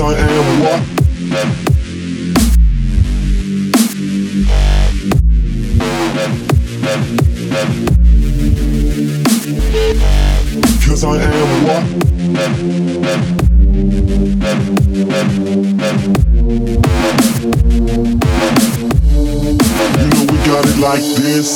yes I am what. Cause I am what. You know we got it like this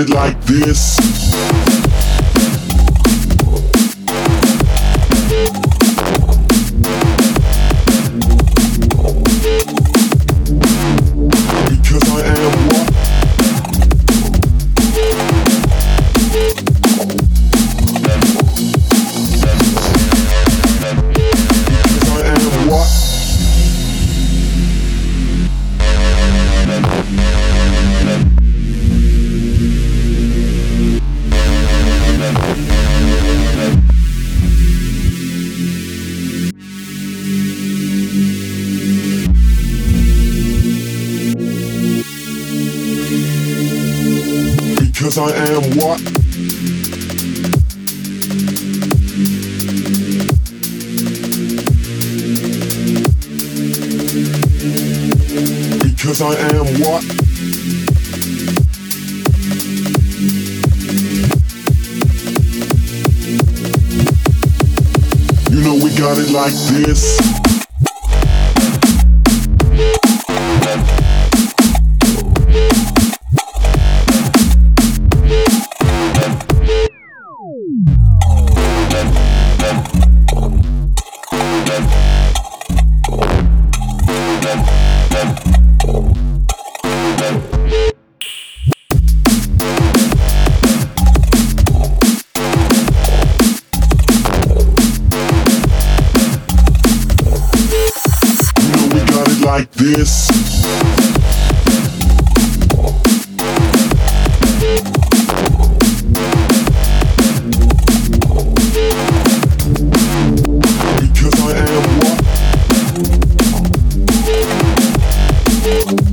it like this. Because I am what? Because I am what? You know we got it like this. like this. Because I am what?